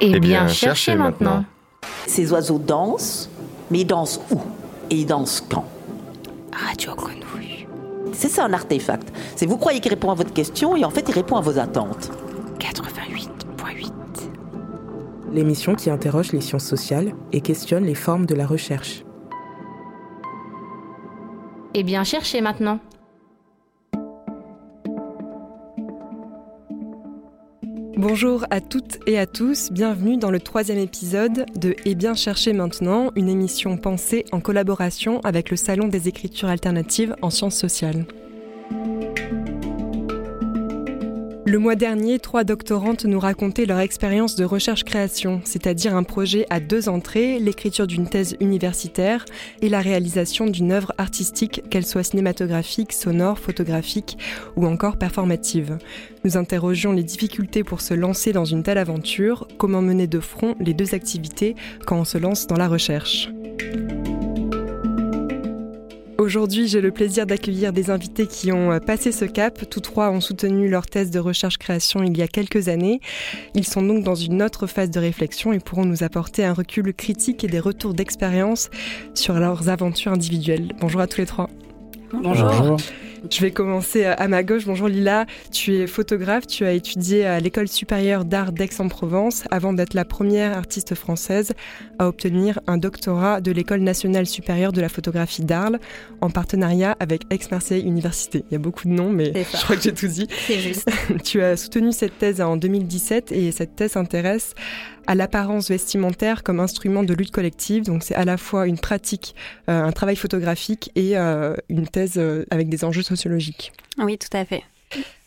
Eh, eh bien, cherchez maintenant. Ces oiseaux dansent, mais ils dansent où? Et ils dansent quand? Radio Grenouille. C'est ça un artefact. C'est vous croyez qu'il répond à votre question et en fait il répond à vos attentes. 88.8 L'émission qui interroge les sciences sociales et questionne les formes de la recherche. Eh bien, cherchez maintenant. Bonjour à toutes et à tous, bienvenue dans le troisième épisode de Et bien chercher maintenant, une émission pensée en collaboration avec le Salon des écritures alternatives en sciences sociales. Le mois dernier, trois doctorantes nous racontaient leur expérience de recherche-création, c'est-à-dire un projet à deux entrées, l'écriture d'une thèse universitaire et la réalisation d'une œuvre artistique, qu'elle soit cinématographique, sonore, photographique ou encore performative. Nous interrogions les difficultés pour se lancer dans une telle aventure, comment mener de front les deux activités quand on se lance dans la recherche. Aujourd'hui, j'ai le plaisir d'accueillir des invités qui ont euh, passé ce cap. Tous trois ont soutenu leur thèse de recherche-création il y a quelques années. Ils sont donc dans une autre phase de réflexion et pourront nous apporter un recul critique et des retours d'expérience sur leurs aventures individuelles. Bonjour à tous les trois. Bonjour. Je vais commencer à ma gauche. Bonjour Lila, tu es photographe, tu as étudié à l'école supérieure d'art d'Aix-en-Provence avant d'être la première artiste française à obtenir un doctorat de l'école nationale supérieure de la photographie d'Arles en partenariat avec Aix-Marseille Université. Il y a beaucoup de noms, mais je crois que j'ai tout dit. C'est juste. tu as soutenu cette thèse en 2017 et cette thèse s'intéresse à l'apparence vestimentaire comme instrument de lutte collective. Donc c'est à la fois une pratique, euh, un travail photographique et euh, une thèse euh, avec des enjeux sociologiques. Oui, tout à fait.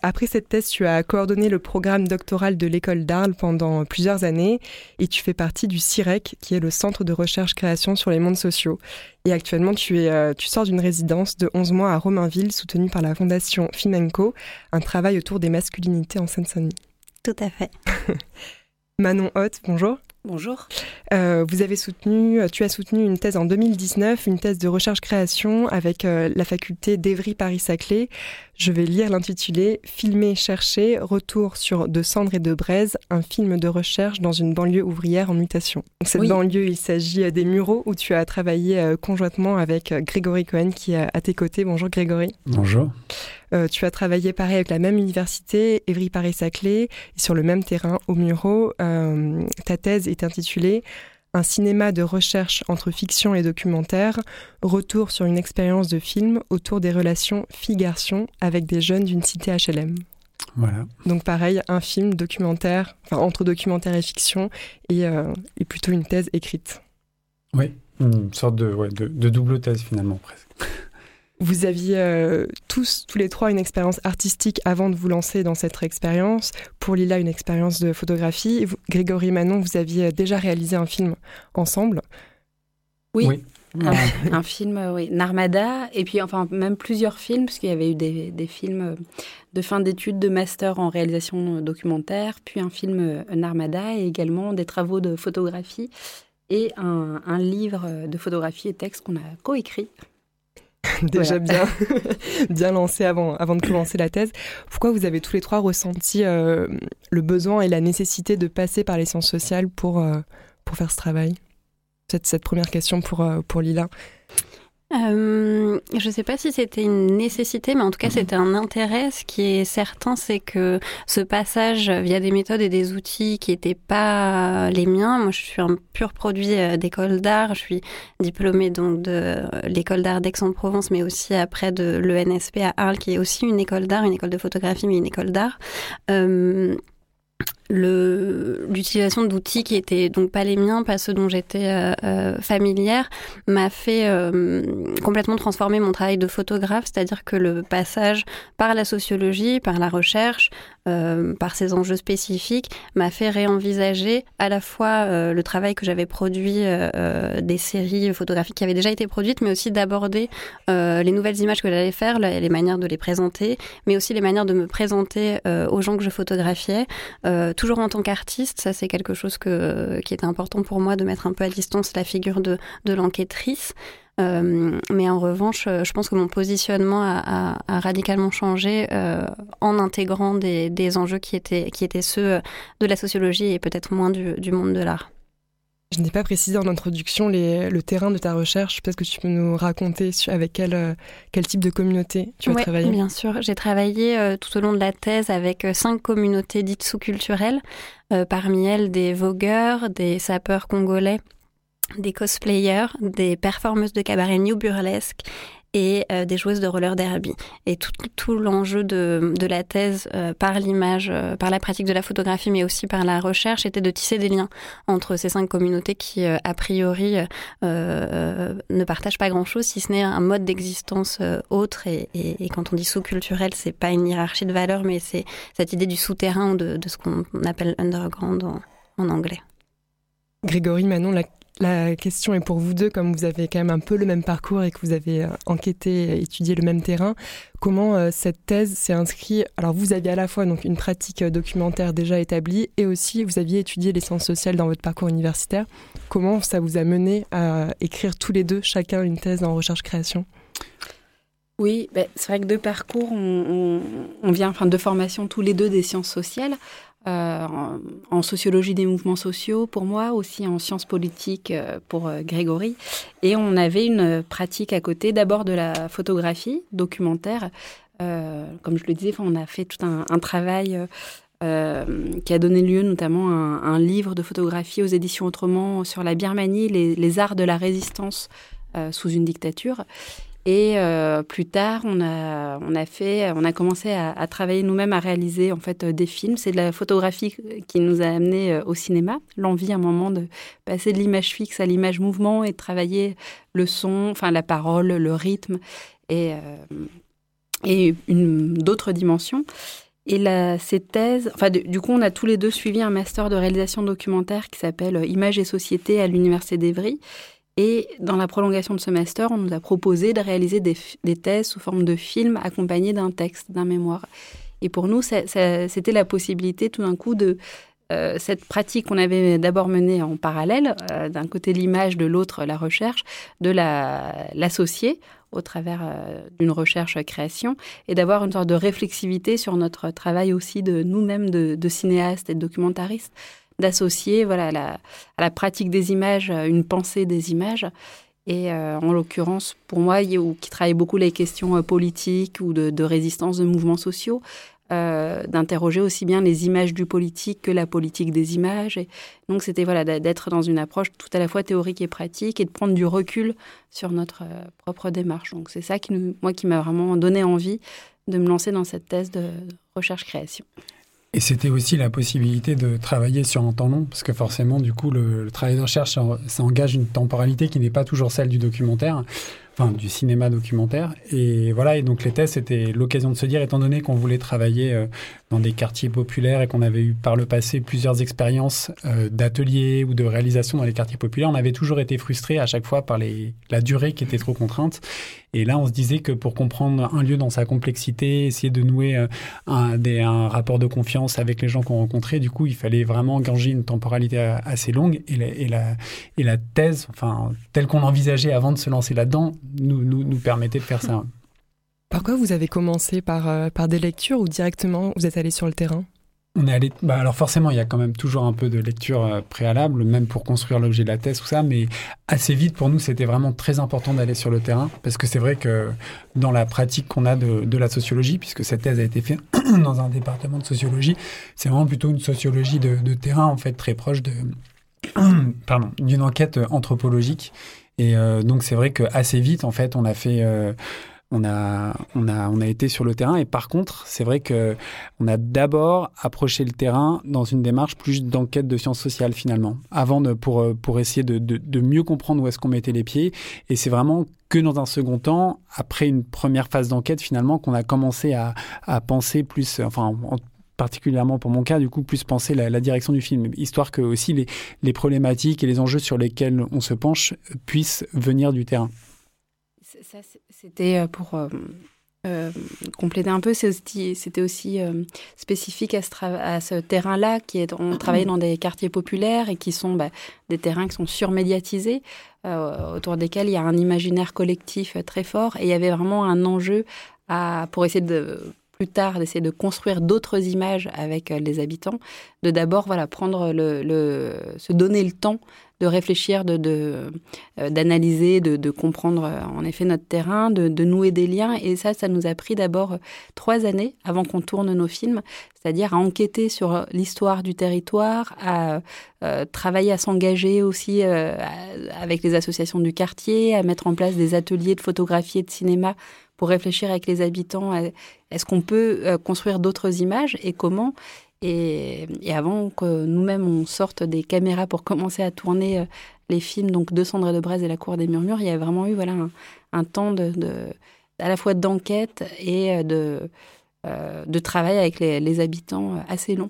Après cette thèse, tu as coordonné le programme doctoral de l'école d'Arles pendant plusieurs années et tu fais partie du CIREC, qui est le Centre de recherche-création sur les mondes sociaux. Et actuellement, tu, es, tu sors d'une résidence de 11 mois à Romainville, soutenue par la fondation Financo, un travail autour des masculinités en Seine-Saint-Denis. Tout à fait. Manon Hoth, bonjour. Bonjour. Euh, vous avez soutenu, tu as soutenu une thèse en 2019, une thèse de recherche-création avec euh, la faculté d'Evry-Paris-Saclay. Je vais lire l'intitulé Filmer, chercher, retour sur De Cendres et de Braise, un film de recherche dans une banlieue ouvrière en mutation. cette banlieue, il s'agit des Mureaux où tu as travaillé euh, conjointement avec Grégory Cohen qui est à tes côtés. Bonjour Grégory. Bonjour. Euh, tu as travaillé pareil avec la même université, Évry-Paris-Saclay, sur le même terrain, au Muro. Euh, ta thèse est intitulée Un cinéma de recherche entre fiction et documentaire, retour sur une expérience de film autour des relations filles-garçons avec des jeunes d'une cité HLM. Voilà. Donc pareil, un film documentaire, enfin entre documentaire et fiction, et, euh, plutôt une thèse écrite. Oui, une sorte de, de double thèse finalement presque. Vous aviez euh, tous, tous les trois, une expérience artistique avant de vous lancer dans cette expérience. Pour Lila, une expérience de photographie. Grégory Manon, vous aviez déjà réalisé un film ensemble. Oui. Un, film, euh, oui, Narmada, et puis enfin même plusieurs films, parce qu'il y avait eu des, des films euh, de fin d'études de master en réalisation documentaire, puis un film Narmada, et également des travaux de photographie, et un, un livre de photographie et texte qu'on a coécrit déjà bien, bien lancé avant, avant de commencer la thèse. Pourquoi vous avez tous les trois ressenti euh, le besoin et la nécessité de passer par les sciences sociales pour, euh, pour faire ce travail? Peut-être cette première question pour, euh, pour Lila. Euh, je ne sais pas si c'était une nécessité, mais en tout cas, c'était un intérêt. Ce qui est certain, c'est que ce passage via des méthodes et des outils qui n'étaient pas les miens. Moi, je suis un pur produit euh, d'école d'art. Je suis diplômée donc de l'école d'art d'Aix-en-Provence, mais aussi après de l'ENSP à Arles, qui est aussi une école d'art, une école de photographie, mais une école d'art. Euh, l'utilisation d'outils qui étaient donc pas les miens, pas ceux dont j'étais euh, euh, familière, m'a fait euh, complètement transformer mon travail de photographe, c'est-à-dire que le passage par la sociologie, par la recherche, par ces enjeux spécifiques, m'a fait réenvisager à la fois le travail que j'avais produit des séries photographiques qui avaient déjà été produites, mais aussi d'aborder les nouvelles images que j'allais faire, les manières de les présenter, mais aussi les manières de me présenter aux gens que je photographiais toujours en tant qu'artiste, ça c'est quelque chose qui était important pour moi de mettre un peu à distance la figure de, l'enquêtrice. mais en revanche, je pense que mon positionnement a, radicalement changé en intégrant des, enjeux qui étaient ceux de la sociologie et peut-être moins du monde de l'art. Je n'ai pas précisé en introduction le terrain de ta recherche. Peut-être que tu peux nous raconter avec quel, euh, quel type de communauté tu as travaillé Bien sûr. J'ai travaillé euh, tout au long de la thèse avec euh, cinq communautés dites sous-culturelles. parmi elles, des vogueurs, des sapeurs congolais, des cosplayers, des performeuses de cabaret new burlesque et euh, des joueuses de roller derby. Et tout, l'enjeu de, la thèse euh, par l'image, euh, par la pratique de la photographie, mais aussi par la recherche, était de tisser des liens entre ces cinq communautés qui, a priori, ne partagent pas grand-chose, si ce n'est un mode d'existence autre. Et, quand on dit sous-culturel, c'est pas une hiérarchie de valeurs, mais c'est cette idée du souterrain ou de, de ce qu'on appelle underground en, en anglais. Grégory Manon, la, la question est pour vous deux, comme vous avez quand même un peu le même parcours et que vous avez euh, enquêté, étudié le même terrain. Comment euh, cette thèse s'est inscrite? Alors vous aviez à la fois donc une pratique euh, documentaire déjà établie et aussi vous aviez étudié les sciences sociales dans votre parcours universitaire. Comment ça vous a mené à écrire tous les deux chacun une thèse en recherche-création? Oui, ben, c'est vrai que deux parcours, on, vient, enfin de formation tous les deux des sciences sociales. Euh, en, sociologie des mouvements sociaux pour moi, aussi en sciences politiques euh, pour euh, Grégory. Et on avait une pratique à côté, d'abord de la photographie documentaire. comme je le disais, on a fait tout un, travail qui a donné lieu notamment à un, livre de photographie aux éditions Autrement sur la Birmanie, les, les arts de la résistance sous une dictature. Et euh, plus tard, on a, on a fait, on a commencé à, travailler nous-mêmes à réaliser en fait euh, des films. C'est de la photographie qui nous a amené euh, au cinéma. L'envie, à un moment, de passer de l'image fixe à l'image mouvement et de travailler le son, enfin la parole, le rythme et et d'autres dimensions. Et la, ces thèses, enfin, du coup, on a tous les deux suivi un master de réalisation documentaire qui s'appelle Images et Société à l'Université d'Evry et dans la prolongation de ce master, on nous a proposé de réaliser des, thèses sous forme de films accompagnés d'un texte, d'un mémoire. Et pour nous, c'était la possibilité tout d'un coup de euh, cette pratique qu'on avait d'abord menée en parallèle, euh, d'un côté l'image, de l'autre la recherche, de l'associer au travers euh, d'une recherche-création et d'avoir une sorte de réflexivité sur notre travail aussi de nous-mêmes de, de cinéastes et de documentaristes d'associer voilà, à la, pratique des images euh, une pensée des images. Et euh, en l'occurrence, pour moi, qui travaille beaucoup les questions euh, politiques ou de, résistance de mouvements sociaux, d'interroger aussi bien les images du politique que la politique des images. Et donc, c'était voilà, d'être dans une approche tout à la fois théorique et pratique et de prendre du recul sur notre propre démarche. Donc, c'est ça qui, moi, qui m'a vraiment donné envie de me lancer dans cette thèse de recherche-création. Et c'était aussi la possibilité de travailler sur un temps long, parce que forcément, du coup, le, travail de recherche, ça, engage une temporalité qui n'est pas toujours celle du documentaire, enfin du cinéma documentaire. Et voilà, et donc les thèses, c'était l'occasion de se dire, étant donné qu'on voulait travailler euh, dans des quartiers populaires et qu'on avait eu par le passé plusieurs expériences euh, d'ateliers ou de réalisation dans les quartiers populaires, on avait toujours été frustré à chaque fois par la durée qui était trop contrainte. Et là, on se disait que pour comprendre un lieu dans sa complexité, essayer de nouer euh, un, rapport de confiance avec les gens qu'on rencontrait, du coup, il fallait vraiment engager une temporalité assez longue. Et la, thèse, enfin, telle qu'on l'envisageait avant de se lancer là-dedans, nous permettait de faire ça. Pourquoi vous avez commencé par, euh, par des lectures ou directement vous êtes allé sur le terrain? On est allé. Bah alors forcément, il y a quand même toujours un peu de lecture euh, préalable, même pour construire l'objet de la thèse, tout ça. Mais assez vite, pour nous, c'était vraiment très important d'aller sur le terrain, parce que c'est vrai que dans la pratique qu'on a de, de, la sociologie, puisque cette thèse a été faite dans un département de sociologie, c'est vraiment plutôt une sociologie de, terrain, en fait, très proche de, pardon, d'une enquête anthropologique. Et euh, donc c'est vrai que assez vite, en fait, on a fait on a, on a, on a été sur le terrain. Et par contre, c'est vrai que on a d'abord approché le terrain dans une démarche plus d'enquête de sciences sociales finalement, avant pour, pour essayer de, de, mieux comprendre où est-ce qu'on mettait les pieds. Et c'est vraiment que dans un second temps, après une première phase d'enquête finalement, qu'on a commencé à, à penser plus, enfin, particulièrement pour mon cas, du coup, plus penser la, la direction du film, histoire que aussi les, les problématiques et les enjeux sur lesquels on se penche puissent venir du terrain. Ça, c'était euh, pour euh, euh, compléter un peu, c'était aussi euh, spécifique à ce, terrain-là, qui est, on travaillait dans des quartiers populaires et qui sont bah, des terrains qui sont surmédiatisés, euh, autour desquels il y a un imaginaire collectif très fort, et il y avait vraiment un enjeu pour essayer de plus tard d'essayer de construire d'autres images avec les habitants, de d'abord voilà prendre le, se donner le temps de réfléchir, de, euh, d'analyser, de, comprendre euh, en effet notre terrain, de, nouer des liens. Et ça, ça nous a pris d'abord euh, trois années avant qu'on tourne nos films, c'est-à-dire à enquêter sur l'histoire du territoire, à travailler à s'engager aussi avec les associations du quartier, à mettre en place des ateliers de photographie et de cinéma pour réfléchir avec les habitants. Est-ce qu'on peut construire d'autres images et comment et, avant que nous-mêmes on sorte des caméras pour commencer à tourner euh, les films, donc De Cendres de Braise et La Cour des Murmures, il y a vraiment eu voilà, un, temps de, à la fois d'enquête et euh, de, euh, de travail avec les, habitants assez long.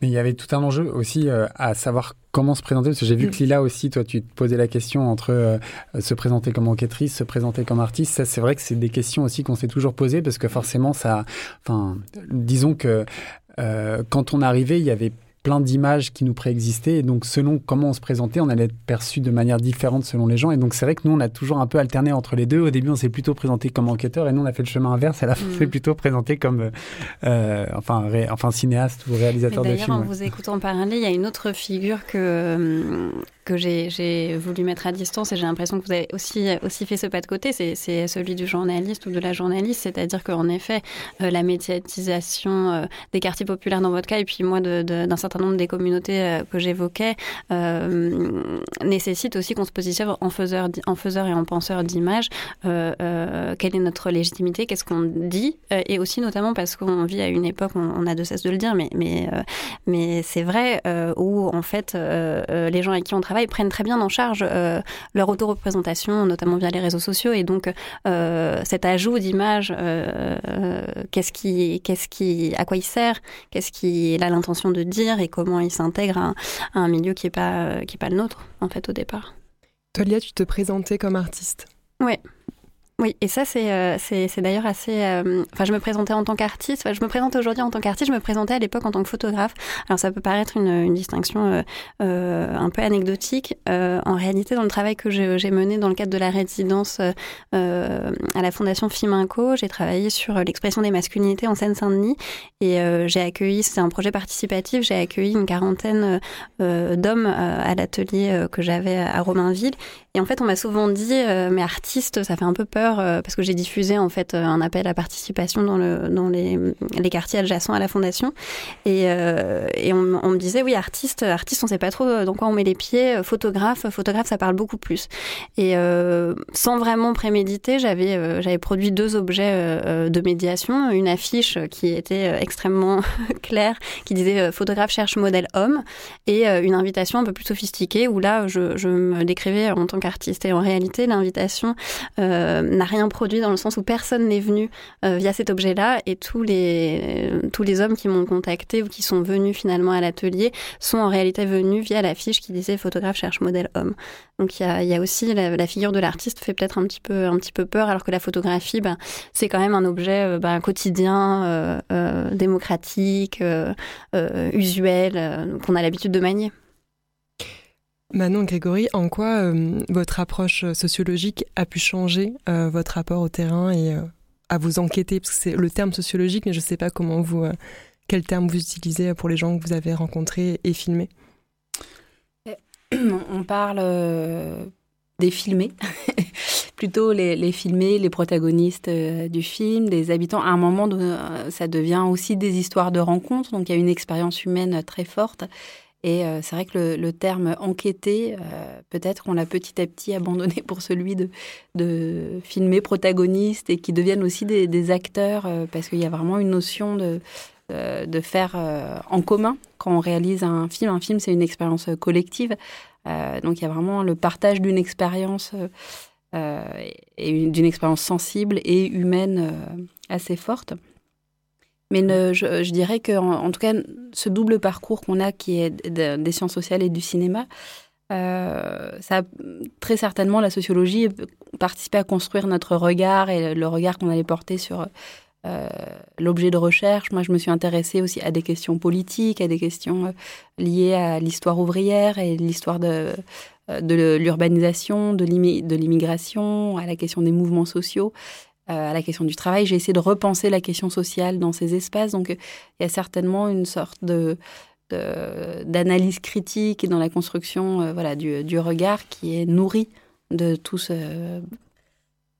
Mais il y avait tout un enjeu aussi à savoir comment se présenter, parce que j'ai vu mm. que Lila aussi, toi, tu te posais la question entre se présenter comme enquêtrice, se présenter comme artiste. Ça, c'est vrai que c'est des questions aussi qu'on s'est toujours posées, parce que forcément, ça, enfin, disons que euh, quand on arrivait, il y avait plein d'images qui nous préexistaient. Et donc, selon comment on se présentait, on allait être perçu de manière différente selon les gens. Et donc, c'est vrai que nous, on a toujours un peu alterné entre les deux. Au début, on s'est plutôt présenté comme enquêteur et nous, on a fait le chemin inverse. À la fin, on s'est mm. plutôt présenté comme euh, enfin, enfin, cinéaste ou réalisateur de films. D'ailleurs, en vous écoutant parler, il y a une autre figure que, que j'ai voulu mettre à distance et j'ai l'impression que vous avez aussi, fait ce pas de côté, c'est celui du journaliste ou de la journaliste. C'est-à-dire qu'en effet, euh, la médiatisation euh, des quartiers populaires dans votre cas et puis moi d'un certain nombre des communautés euh, que j'évoquais nécessite aussi qu'on se positionne en faiseur, en faiseur et en penseur d'images. quelle est notre légitimité? Qu'est-ce qu'on dit? Et aussi notamment parce qu'on vit à une époque, on, a de cesse de le dire, mais, mais c'est vrai, où en fait les gens avec qui on travaille prennent très bien en charge euh, leur auto-représentation, notamment via les réseaux sociaux. Et donc, euh, cet ajout d'images, euh, qu'est-ce qui, qu'est-ce qui, à quoi il sert, qu'est-ce qu'il a l'intention de dire et comment il s'intègre à, un milieu qui n'est pas, qui est pas le nôtre, en fait, au départ. Tolia, tu te présentais comme artiste. Oui. Oui, et ça, c'est euh, d'ailleurs assez. Euh, enfin, je me présentais en tant qu'artiste. Je me présente aujourd'hui en tant qu'artiste. Je me présentais à l'époque en tant que photographe. Alors, ça peut paraître une, distinction euh un peu anecdotique. en réalité, dans le travail que j'ai mené dans le cadre de la résidence à la Fondation Fiminco, j'ai travaillé sur l'expression des masculinités en Seine-Saint-Denis. Et j'ai accueilli, c'est un projet participatif, j'ai accueilli une quarantaine d'hommes à l'atelier que j'avais à Romainville. Et en fait, on m'a souvent dit, mais artiste, ça fait un peu peur euh, parce que j'ai diffusé en fait euh, un appel à participation dans, le, dans les, les quartiers adjacents à la fondation. Et, euh, et on, me disait, oui, artiste, artiste, on sait pas trop dans quoi on met les pieds. Photographe, photographe, ça parle beaucoup plus. Et sans vraiment préméditer, j'avais j'avais produit deux objets de médiation, une affiche qui était extrêmement claire, qui disait photographe cherche modèle homme, et une invitation un peu plus sophistiquée où là, je, je me décrivais en tant qu'artiste. Et en réalité, l'invitation n'a rien produit dans le sens où personne n'est venu euh, via cet objet-là et tous les, euh, tous les hommes qui m'ont contacté ou qui sont venus finalement à l'atelier sont en réalité venus via l'affiche qui disait photographe cherche modèle homme. Donc il y a, aussi la, figure de l'artiste fait peut-être un petit peu un petit peu peur alors que la photographie ben, c'est quand même un objet euh, ben, quotidien, démocratique, usuel qu'on a l'habitude de manier. Manon Grégory, en quoi euh, votre approche sociologique a pu changer euh, votre rapport au terrain et euh, à vous enquêter? Parce que c'est le terme sociologique, mais je ne sais pas comment vous, quel terme vous utilisez pour les gens que vous avez rencontrés et filmés. On parle des filmés, plutôt les, les, filmés, les protagonistes du film, des habitants. À un moment, ça devient aussi des histoires de rencontres, donc il y a une expérience humaine très forte. Et euh, c'est vrai que le, terme enquêter, euh, peut-être qu'on l'a petit à petit abandonné pour celui de, de filmer protagonistes et qui deviennent aussi des, acteurs, euh, parce qu'il y a vraiment une notion de, de faire en commun quand on réalise un film. Un film, c'est une expérience collective. donc il y a vraiment le partage d'une expérience et d'une expérience sensible et humaine assez forte. Mais je, dirais que, en, tout cas, ce double parcours qu'on a, qui est des sciences sociales et du cinéma, ça très certainement la sociologie participé à construire notre regard et le regard qu'on allait porter sur l'objet de recherche. Moi, je me suis intéressée aussi à des questions politiques, à des questions liées à l'histoire ouvrière et l'histoire de, de l'urbanisation, de l'immigration, à la question des mouvements sociaux. Euh, à la question du travail. J'ai essayé de repenser la question sociale dans ces espaces. Donc, il y a certainement une sorte de, d'analyse critique et dans la construction euh, voilà, du, du, regard qui est nourri de tout ce euh,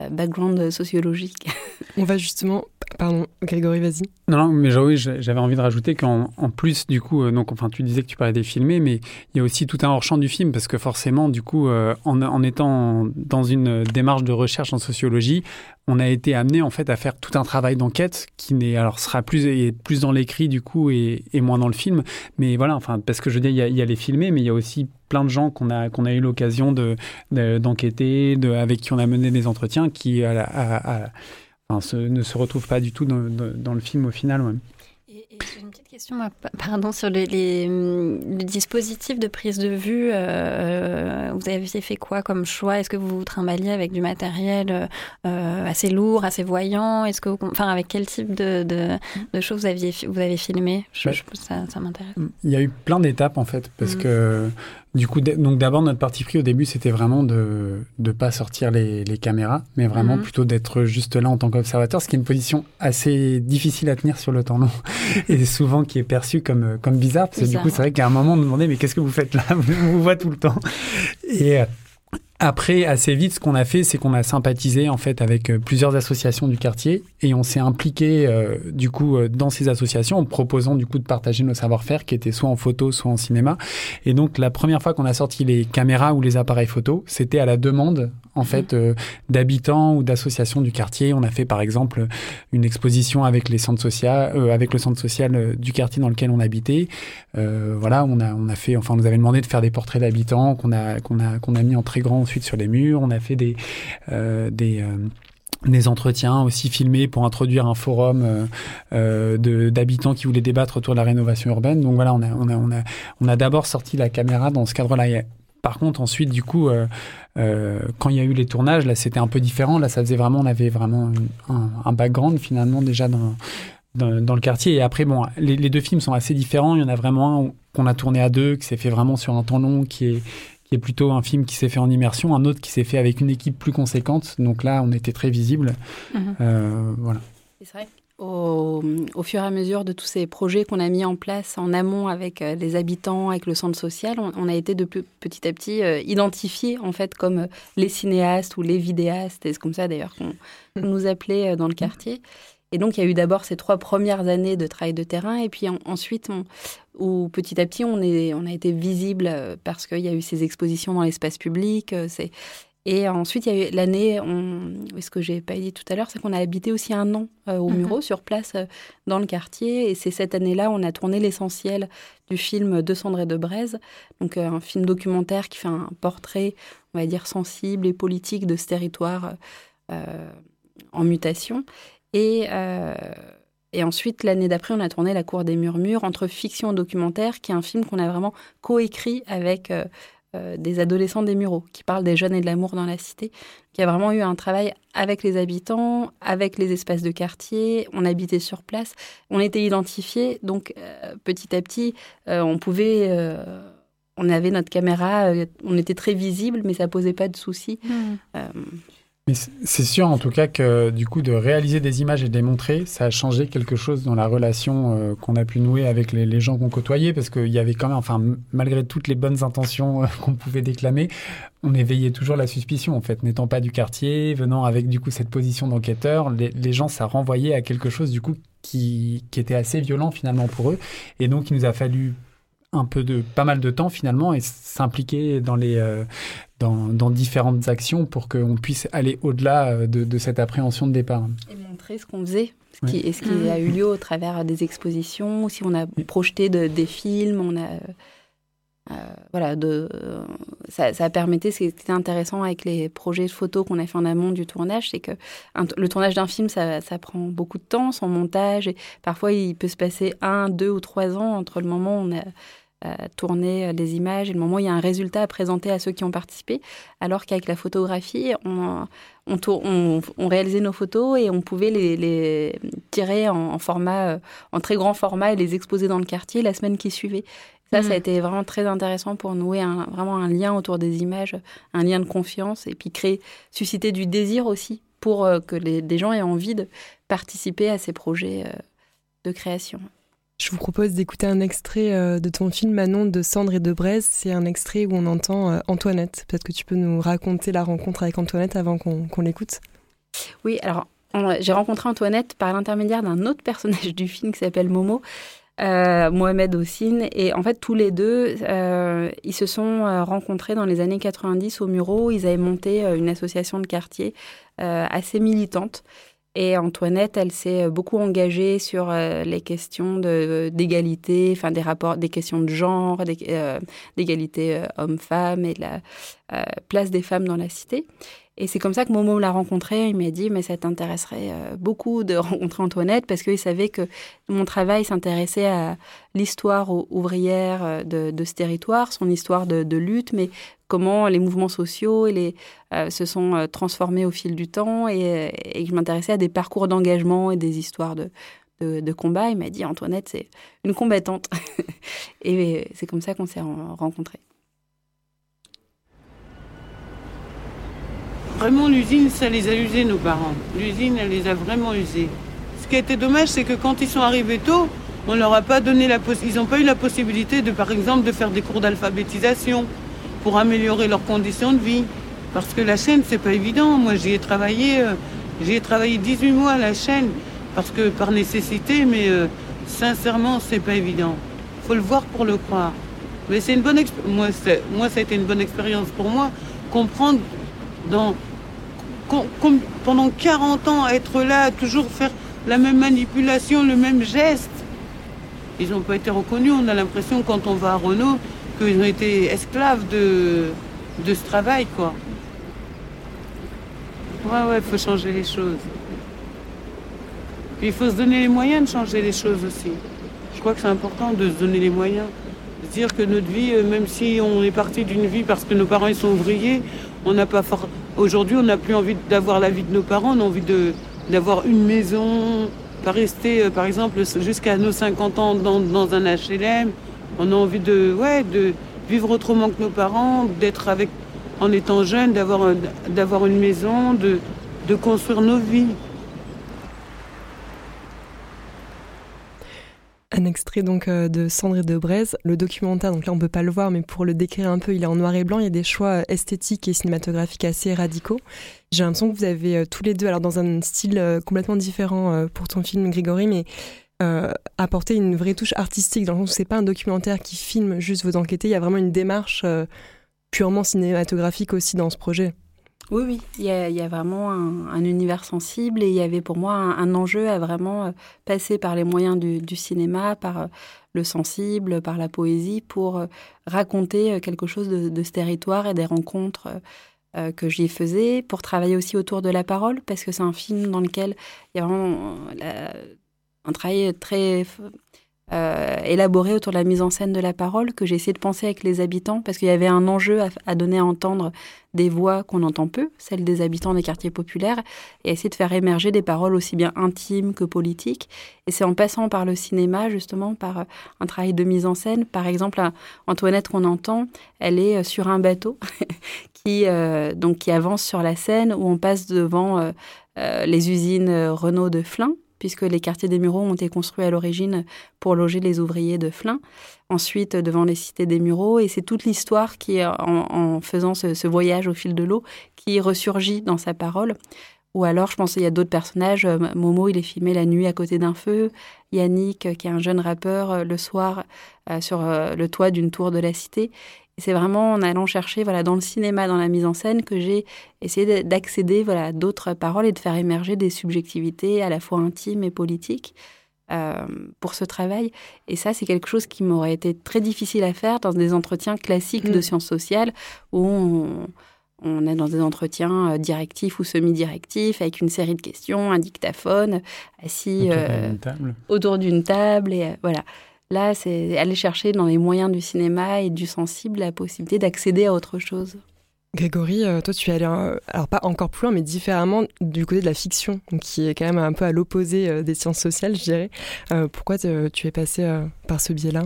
background sociologique. On va justement Pardon, Grégory, vas-y. Non, non, mais oui, j'avais envie de rajouter qu'en en plus, du coup, euh, donc, enfin, tu disais que tu parlais des filmés, mais il y a aussi tout un hors-champ du film, parce que forcément, du coup, euh, en, en, étant dans une démarche de recherche en sociologie, on a été amené en fait à faire tout un travail d'enquête qui n'est alors sera plus plus dans l'écrit du coup et, moins dans le film mais voilà enfin parce que je y a, il y a les filmés mais il y a aussi plein de gens qu'on a qu'on a eu l'occasion de d'enquêter de, avec qui on a mené des entretiens qui ne se retrouve pas du tout dans, le film au final. Question, pardon, sur les, les, dispositifs de prise de vue. Euh, vous avez fait quoi comme choix? Est-ce que vous vous trimballiez avec du matériel euh, assez lourd, assez voyant? Est-ce que, enfin, avec quel type de, de, choses vous aviez vous avez filmé? Je, ça, ça m'intéresse. Il y a eu plein d'étapes en fait, parce mmh. que du coup, donc d'abord, notre parti pris au début, c'était vraiment de ne pas sortir les, les, caméras, mais vraiment mhm. plutôt d'être juste là en tant qu'observateur, ce qui est une position assez difficile à tenir sur le temps long et souvent qui est perçue comme, comme bizarre, parce que du coup, c'est vrai qu'à un moment, on nous demandait, mais qu'est-ce que vous faites là? On vous voit tout le temps. Et euh, après, assez vite, ce qu'on a fait, c'est qu'on a sympathisé en fait avec euh, plusieurs associations du quartier et on s'est impliqué euh, du coup euh, dans ces associations en proposant du coup de partager nos savoir-faire qui étaient soit en photo, soit en cinéma. Et donc la première fois qu'on a sorti les caméras ou les appareils photo, c'était à la demande en fait mmh. d'habitants ou d'associations du quartier. On a fait par exemple une exposition avec les centres sociaux, avec le centre social du quartier dans lequel on habitait. voilà, on a on a fait, enfin on nous avait demandé de faire des portraits d'habitants qu'on a qu'on a qu'on a mis en très grand sur les murs. On a fait des, euh, des euh, des entretiens aussi filmés pour introduire un forum euh, d'habitants qui voulaient débattre autour de la rénovation urbaine. Donc voilà, on a, on a, on a, on a d'abord sorti la caméra dans ce cadre-là. Par contre, ensuite, du coup, quand il y a eu les tournages, là, c'était un peu différent. Là, ça faisait vraiment, on avait vraiment un, background finalement déjà dans, dans, le quartier. Et après, bon, les, les, deux films sont assez différents. Il y en a vraiment un qu'on a tourné à deux, qui s'est fait vraiment sur un temps long, qui est qui est plutôt un film qui s'est fait en immersion, un autre qui s'est fait avec une équipe plus conséquente. Donc là, on était très visible. Mhm. Euh, voilà. C'est vrai. Au, au, fur et à mesure de tous ces projets qu'on a mis en place en amont avec euh, les habitants, avec le centre social, on, a été de petit à petit euh, identifiés en fait comme les cinéastes ou les vidéastes, et c'est comme ça d'ailleurs qu'on nous appelait dans le quartier. Et donc, il y a eu d'abord ces trois premières années de travail de terrain, et puis ensuite, on, où petit à petit, on, est, on a été visible euh, parce qu'il y a eu ces expositions dans l'espace public. Euh, c'est... Et ensuite, il y a eu l'année, on... ce que j'ai pas dit tout à l'heure, c'est qu'on a habité aussi un an euh, au Muro, mhm. sur place, dans le quartier. Et c'est cette année-là, on a tourné l'essentiel du film De Cendré de Braise, donc un film documentaire qui fait un portrait, on va dire, sensible et politique de ce territoire en mutation. Et, euh, et ensuite, l'année d'après, on a tourné La Cour des Murmures entre fiction et documentaire, qui est un film qu'on a vraiment coécrit avec euh, euh, des adolescents des Mureaux, qui parlent des jeunes et de l'amour dans la cité. Qui a vraiment eu un travail avec les habitants, avec les espaces de quartier. On habitait sur place, on était identifiés. Donc, petit à petit, on pouvait on avait notre caméra, on était très visible, mais ça posait pas de soucis. Mmh. C'est sûr en tout cas que du coup de réaliser des images et de les montrer, ça a changé quelque chose dans la relation euh, qu'on a pu nouer avec les, gens qu'on côtoyait parce qu'il y avait quand même, enfin malgré toutes les bonnes intentions euh, qu'on pouvait déclamer, on éveillait toujours la suspicion en fait, n'étant pas du quartier, venant avec du coup cette position d'enquêteur, les, gens ça renvoyait à quelque chose du coup qui, qui était assez violent finalement pour eux. Et donc il nous a fallu un peu de pas mal de temps finalement et s'impliquer dans les euh, dans, dans, différentes actions pour qu'on puisse aller au-delà euh, de, de, cette appréhension de départ. Et montrer ce qu'on faisait, ce qui, et ce qui a eu lieu au travers des expositions, si on a projeté de, des films, on a euh, voilà, de, ça, ça permettait, ce qui était intéressant avec les projets de photos qu'on a fait en amont du tournage, c'est que le tournage d'un film, ça, ça, prend beaucoup de temps, son montage, et parfois il peut se passer un, deux ou trois ans entre le moment où on a tourner les images et le moment où il y a un résultat à présenter à ceux qui ont participé, alors qu'avec la photographie, on, on, on, réalisait nos photos et on pouvait les, tirer en, format, en très grand format et les exposer dans le quartier la semaine qui suivait. Ça, ça a mm. été vraiment très intéressant pour nouer un, vraiment un lien autour des images, un lien de confiance et puis créer, susciter du désir aussi pour que les, des gens aient envie de participer à ces projets de création. Je vous propose d'écouter un extrait euh, de ton film Manon de Cendre et de Braise. C'est un extrait où on entend euh, Antoinette. Peut-être que tu peux nous raconter la rencontre avec Antoinette avant qu'on l'écoute. Oui, alors j'ai rencontré Antoinette par l'intermédiaire d'un autre personnage du film qui s'appelle Momo. Euh, Mohamed Ossine. Et en fait, tous les deux, ils se sont rencontrés dans les années 90 au Muro. Ils avaient monté une association de quartier assez militante. Et Antoinette, elle s'est euh, beaucoup engagée sur euh, les questions d'égalité, enfin des rapports, des questions de genre, euh, d'égalité homme-femme et de la place des femmes dans la cité. Et c'est comme ça que Momo l'a rencontré. Il m'a dit, mais ça t'intéresserait euh, beaucoup de rencontrer Antoinette parce qu'il savait que mon travail s'intéressait à l'histoire ouvrière euh, de, ce territoire, son histoire de, lutte, mais comment les mouvements sociaux euh, se sont transformés au fil du temps et, et je m'intéressais à des parcours d'engagement et des histoires de, de, combat. Il m'a dit, Antoinette, c'est une combattante. et c'est comme ça qu'on s'est rencontrés. Vraiment, l'usine, ça les a usés, nos parents. L'usine, elle les a vraiment usés. Ce qui a été dommage, c'est que quand ils sont arrivés tôt, on leur a pas donné la ils n'ont pas eu la possibilité de, par exemple, de faire des cours d'alphabétisation pour améliorer leurs conditions de vie. Parce que la chaîne, c'est pas évident. Moi, j'y ai travaillé, euh, j'y ai travaillé 18 mois à la chaîne, parce que par nécessité, mais euh, sincèrement, c'est pas évident. Faut le voir pour le croire. Mais c'est une bonne moi, moi, ça a été une bonne expérience pour moi, comprendre dans pendant 40 ans, être là, toujours faire la même manipulation, le même geste. Ils n'ont pas été reconnus. On a l'impression, quand on va à Renault, qu'ils ont été esclaves de, de ce travail, quoi. Ouais, ouais, il faut changer les choses. il faut se donner les moyens de changer les choses aussi. Je crois que c'est important de se donner les moyens. De dire que notre vie, euh, même si on est parti d'une vie parce que nos parents ils sont ouvriers, on n'a pas Aujourd'hui, on n'a plus envie d'avoir la vie de nos parents, on a envie d'avoir une maison, pas rester, euh, par exemple, jusqu'à nos 50 ans dans, un HLM. On a envie de, vivre autrement que nos parents, d'être avec, en étant jeune, d'avoir, une maison, de construire nos vies. Un extrait donc euh, de Cendre et de Braise, le documentaire, donc là on peut pas le voir, mais pour le décrire un peu, il est en noir et blanc, il y a des choix euh, esthétiques et cinématographiques assez radicaux. J'ai l'impression que vous avez euh, tous les deux, alors dans un style complètement différent pour ton film Grégory, mais apporté une vraie touche artistique, dans le sens où c'est pas un documentaire qui filme juste vos enquêtés, il y a vraiment une démarche purement cinématographique aussi dans ce projet. Oui, oui, il y a, vraiment un, univers sensible et il y avait pour moi un, enjeu à vraiment euh, passer par les moyens du, cinéma, par euh, le sensible, par la poésie, pour euh, raconter quelque chose de, ce territoire et des rencontres que j'y faisais, pour travailler aussi autour de la parole, parce que c'est un film dans lequel il y a vraiment un travail très euh, élaboré autour de la mise en scène de la parole, que j'ai essayé de penser avec les habitants, parce qu'il y avait un enjeu à, donner à entendre des voix qu'on entend peu, celles des habitants des quartiers populaires, et essayer de faire émerger des paroles aussi bien intimes que politiques. Et c'est en passant par le cinéma, justement, par euh, un travail de mise en scène. Par exemple, Antoinette qu'on entend, elle est euh, sur un bateau qui, donc, qui avance sur la Seine, où on passe devant les usines Renault de Flins, puisque les quartiers des Mureaux ont été construits à l'origine pour loger les ouvriers de Flins. Ensuite, devant les cités des Mureaux, et c'est toute l'histoire qui, en, faisant ce, voyage au fil de l'eau, qui ressurgit dans sa parole. Ou alors, je pense qu'il y a d'autres personnages. Euh, Momo, il est filmé la nuit à côté d'un feu. Yannick, euh, qui est un jeune rappeur, euh, le soir sur le toit d'une tour de la cité c'est vraiment en allant chercher voilà, dans le cinéma, dans la mise en scène, que j'ai essayé d'accéder voilà, à d'autres paroles et de faire émerger des subjectivités à la fois intimes et politiques. Euh, pour ce travail. Et ça, c'est quelque chose qui m'aurait été très difficile à faire dans des entretiens classiques de mm. sciences sociales où on, est dans des entretiens euh, directifs ou semi-directifs avec une série de questions, un dictaphone, assis autour d'une table. et voilà. Là, c'est aller chercher dans les moyens du cinéma et du sensible la possibilité d'accéder à autre chose. Grégory, euh, toi, tu es allé, alors pas encore plus loin, mais différemment du côté de la fiction, qui est quand même un peu à l'opposé euh, des sciences sociales, je dirais. Euh, pourquoi tu es passé par ce biais-là?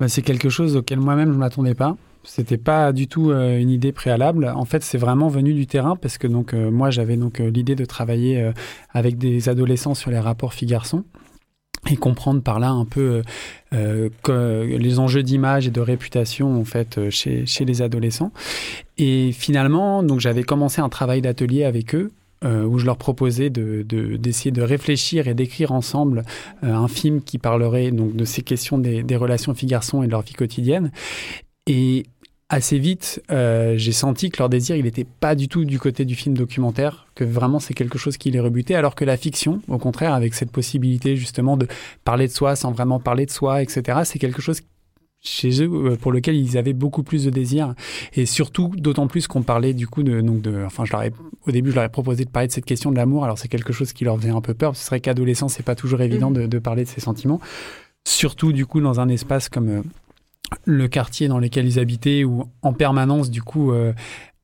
Bah, C'est quelque chose auquel moi-même je ne m'attendais pas. C'était pas du tout une idée préalable. En fait, c'est vraiment venu du terrain parce que donc moi j'avais donc l'idée de travailler avec des adolescents sur les rapports filles-garçons et comprendre par là un peu euh, les enjeux d'image et de réputation en fait euh, chez, chez les adolescents. Et finalement, donc j'avais commencé un travail d'atelier avec eux euh, où je leur proposais de, d'essayer de, réfléchir et d'écrire ensemble euh, un film qui parlerait donc de ces questions des, des relations filles-garçons et de leur vie quotidienne. Et assez vite, euh, j'ai senti que leur désir, il n'était pas du tout du côté du film documentaire, que vraiment c'est quelque chose qui les rebutait, alors que la fiction, au contraire, avec cette possibilité justement de parler de soi sans vraiment parler de soi, etc., c'est quelque chose chez eux euh, pour lequel ils avaient beaucoup plus de désir et surtout d'autant plus qu'on parlait du coup de donc de enfin je leur ai, au début je leur ai proposé de parler de cette question de l'amour alors c'est quelque chose qui leur faisait un peu peur ce serait qu'adolescent c'est pas toujours évident mmh. de, de, parler de ses sentiments surtout du coup dans un espace comme euh, le quartier dans lequel ils habitaient, où en permanence, du coup, euh,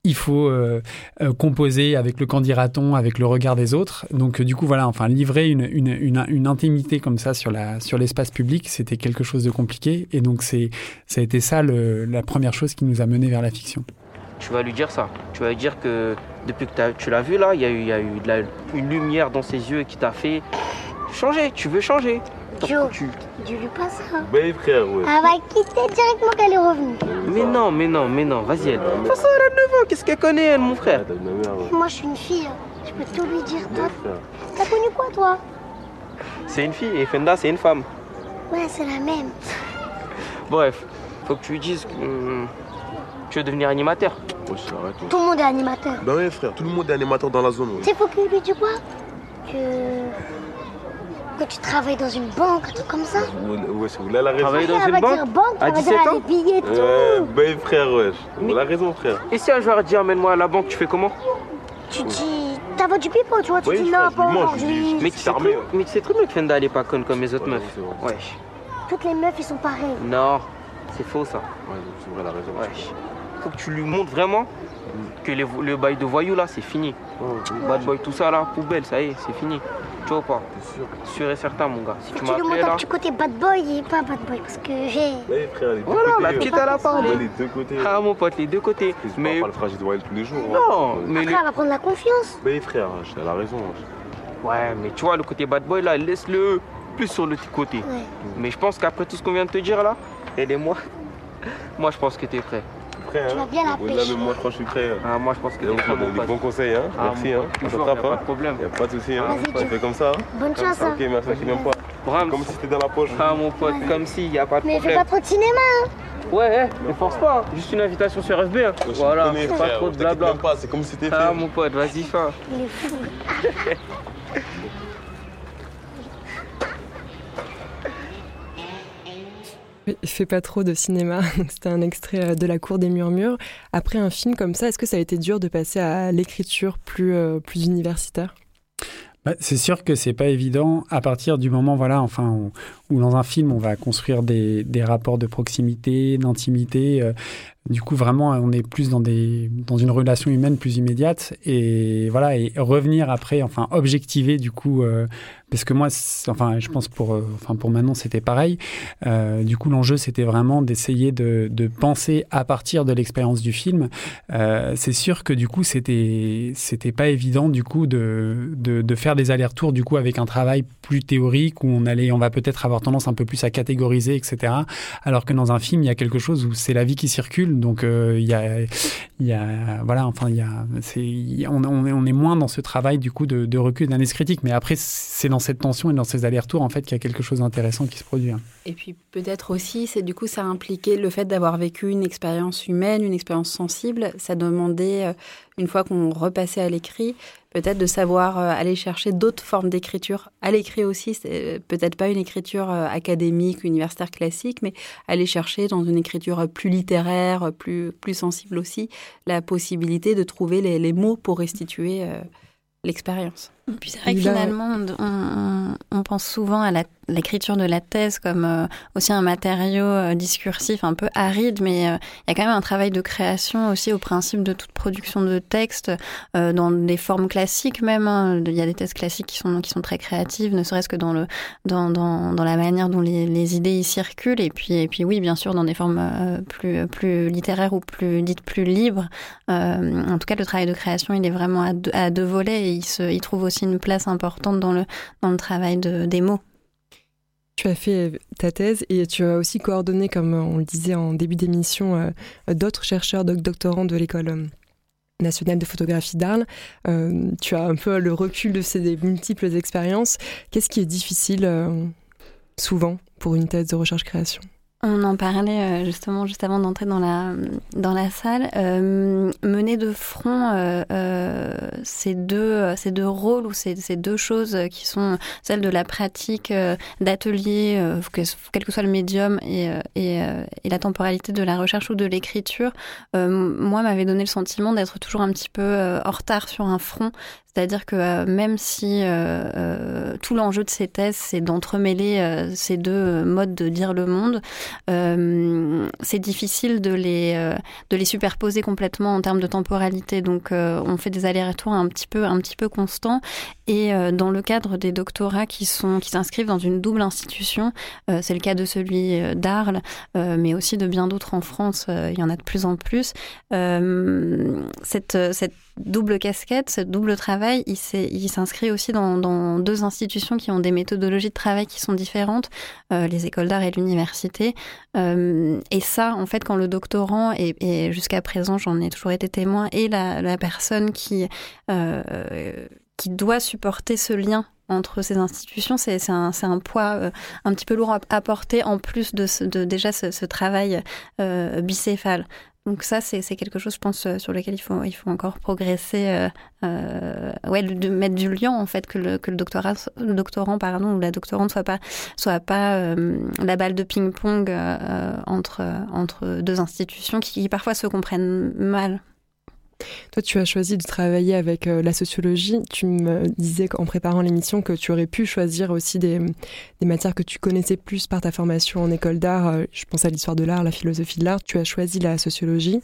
il faut euh, euh, composer avec le candidaton, avec le regard des autres. Donc, du coup, voilà, enfin, livrer une, une, une, intimité comme ça sur la sur l'espace public, c'était quelque chose de compliqué. Et donc, c'est ça a été ça le, la première chose qui nous a mené vers la fiction. Tu vas lui dire ça. Tu vas lui dire que depuis que tu l'as vu là, il y a eu, y a eu une lumière dans ses yeux qui t'a fait changer. Tu veux changer. Joe, tu... dis-lui pas ça. Ben frère, ouais. Elle va quitter directement qu'elle est revenue. Mais non, mais non, mais non, vas-y elle. De toute façon, elle a 9 ans, qu'est-ce qu'elle connaît elle, mon frère? Moi je suis une fille, je peux tout lui dire, toi. T'as connu quoi, toi? C'est une fille et Fenda, c'est une femme. Ouais, c'est la même. Bref, faut que tu lui dises que hum, tu veux devenir animateur. Ouais, arrête, Tout le monde est animateur. Ben ouais, frère, tout le monde est animateur dans la zone. Tu sais, faut qu'il lui dise quoi? Que que tu travailles dans une banque, un truc comme ça Ouais, c'est vous la raison. Travailler dans une banque, banque À 17 ans des billets et tout. Euh, ben frère, ouais. Mais... la raison, frère. Et si un joueur dit amène-moi à la banque, tu fais comment Tu dis. T'as vendu du pipeau, tu vois, tu oui, dis non, pas aujourd'hui. Mais tu sais très, bien que Fenda elle est pas conne comme les autres meufs. Ouais. Toutes les meufs, ils sont pareils. Non, c'est faux ça. Ouais, c'est vrai, la raison. Ouais. Faut que tu lui montres vraiment que le bail de voyou là, c'est fini. Bad boy, tout ça là, poubelle, ça y est, c'est fini. Tu vois pas sûr. Sûr et certain, mon gars. Si tu, tu m'as appelé là. du côté bad boy et pas bad boy parce que j'ai. Ouais, frère, les deux voilà, côtés, la petite elle a parlé. les deux côtés. Ah, mon pote, les deux côtés. Mais. pas le fragile de tous les jours. Non, hein. mais. Après, le... elle va prendre la confiance. Mais frère, elle a raison. Ouais, mais tu vois, le côté bad boy là, laisse-le plus sur le petit côté. Ouais. Mais je pense qu'après tout ce qu'on vient de te dire là, aidez-moi. Moi, je pense que t'es prêt. Prêt, Tu vas bien la Là, pêcher. même moi, je crois que je suis prêt. hein. Ah, moi, je pense que donc, des bons conseils, hein. Ah, Merci, hein. On s'attrape, y pas hein. de problème. Y a pas de souci, hein. On fait comme ça. Bonne chance. Ok, merci. Comme si c'était dans la poche. Ah, mon pote, comme s'il n'y a pas de Mais fais problème. pas trop de cinéma, hein. Ouais, ne force pas. Juste une invitation sur FB. hein. Voilà, connais, pas frère, trop de blabla. c'est comme si c'était Ah, mon pote, vas-y, fais. Il est fou. Oui, Fais pas trop de cinéma. C'était un extrait euh, de La Cour des Murmures. Après un film comme ça, est-ce que ça a été dur de passer à l'écriture plus, euh, plus universitaire? Bah, c'est sûr que c'est pas évident à partir du moment voilà enfin où, où dans un film on va construire des, des rapports de proximité d'intimité euh, du coup vraiment on est plus dans des dans une relation humaine plus immédiate et voilà et revenir après enfin objectiver du coup euh, parce que moi enfin je pense pour euh, enfin pour Manon c'était pareil. Euh, du coup l'enjeu c'était vraiment d'essayer de, de penser à partir de l'expérience du film. Euh, c'est sûr que du coup c'était c'était pas évident du coup de, de, de faire des allers-retours du coup avec un travail plus théorique où on allait on va peut-être avoir tendance un peu plus à catégoriser etc alors que dans un film il y a quelque chose où c'est la vie qui circule donc euh, il y a voilà enfin il y a on, est moins dans ce travail du coup de, de recul d'analyse critique mais après c'est dans cette tension et dans ces allers-retours en fait qu'il y a quelque chose d'intéressant qui se produit hein. Et puis peut-être aussi, c'est du coup, ça a impliqué le fait d'avoir vécu une expérience humaine, une expérience sensible. Ça demandait, euh, une fois qu'on repassait à l'écrit, peut-être de savoir euh, aller chercher d'autres formes d'écriture. À l'écrit aussi, euh, peut-être pas une écriture euh, académique, universitaire classique, mais aller chercher dans une écriture plus littéraire, plus, plus sensible aussi, la possibilité de trouver les, les mots pour restituer l'expérience. Puis c'est vrai que a- finalement, on, on- on pense souvent à l'écriture de la thèse comme euh, aussi un matériau euh, discursif un peu aride, mais euh, il y a quand même un travail de création aussi au principe de toute production de texte dans des formes classiques même. Hein. Il y a des thèses classiques qui sont qui sont très créatives, ne serait-ce que dans le dans, dans, dans la manière dont les, les, idées y circulent, et puis et puis oui, bien sûr, dans des formes plus plus littéraires ou plus dites plus libres. en tout cas, le travail de création, il est vraiment à deux, à deux volets et il se il trouve aussi une place importante dans le dans le travail de, des mots. Tu as fait ta thèse et tu as aussi coordonné, comme on le disait en début d'émission, euh, d'autres chercheurs, doctorants de l'école euh, nationale de photographie d'Arles. Euh, tu as un peu le recul de ces multiples expériences. Qu'est-ce qui est difficile souvent pour une thèse de recherche-création? On en parlait euh, justement juste avant d'entrer dans la, salle. Euh, mener de front euh, ces, deux, rôles ou ces, ces, deux choses qui sont celles de la pratique d'atelier, quel que soit le médium, et, la temporalité de la recherche ou de l'écriture, moi, m'avait donné le sentiment d'être toujours un petit peu en retard sur un front. C'est-à-dire que même si tout l'enjeu de ces thèses, c'est d'entremêler ces deux modes de dire le monde, euh, c'est difficile de les, euh, de les superposer complètement en termes de temporalité. Donc, euh, on fait des allers-retours un petit peu, un petit peu constants. Et dans le cadre des doctorats qui sont, qui s'inscrivent dans une double institution, c'est le cas de celui d'Arles, mais aussi de bien d'autres en France. il y en a de plus en plus. cette, cette double casquette, ce double travail, il s'inscrit aussi dans, deux institutions qui ont des méthodologies de travail qui sont différentes, euh, les écoles d'art et l'université. Euh, et ça, en fait, quand le doctorant, et, jusqu'à présent j'en ai toujours été témoin, et la, personne qui, euh, qui doit supporter ce lien entre ces institutions, c'est un, poids euh, un petit peu lourd à, porter en plus de, ce, déjà ce, travail euh, bicéphale. Donc ça, c'est quelque chose, je pense, euh, sur lequel il faut, il faut encore progresser. Euh, ouais, de mettre du lien, en fait, que le, que le, doctorat, doctorant pardon, ou la doctorante soit pas, soit pas la balle de ping-pong entre, entre deux institutions qui parfois se comprennent mal. Toi, tu as choisi de travailler avec euh, la sociologie. Tu me disais en préparant l'émission que tu aurais pu choisir aussi des, matières que tu connaissais plus par ta formation en école d'art. Euh, je pense à l'histoire de l'art, la philosophie de l'art. Tu as choisi la sociologie.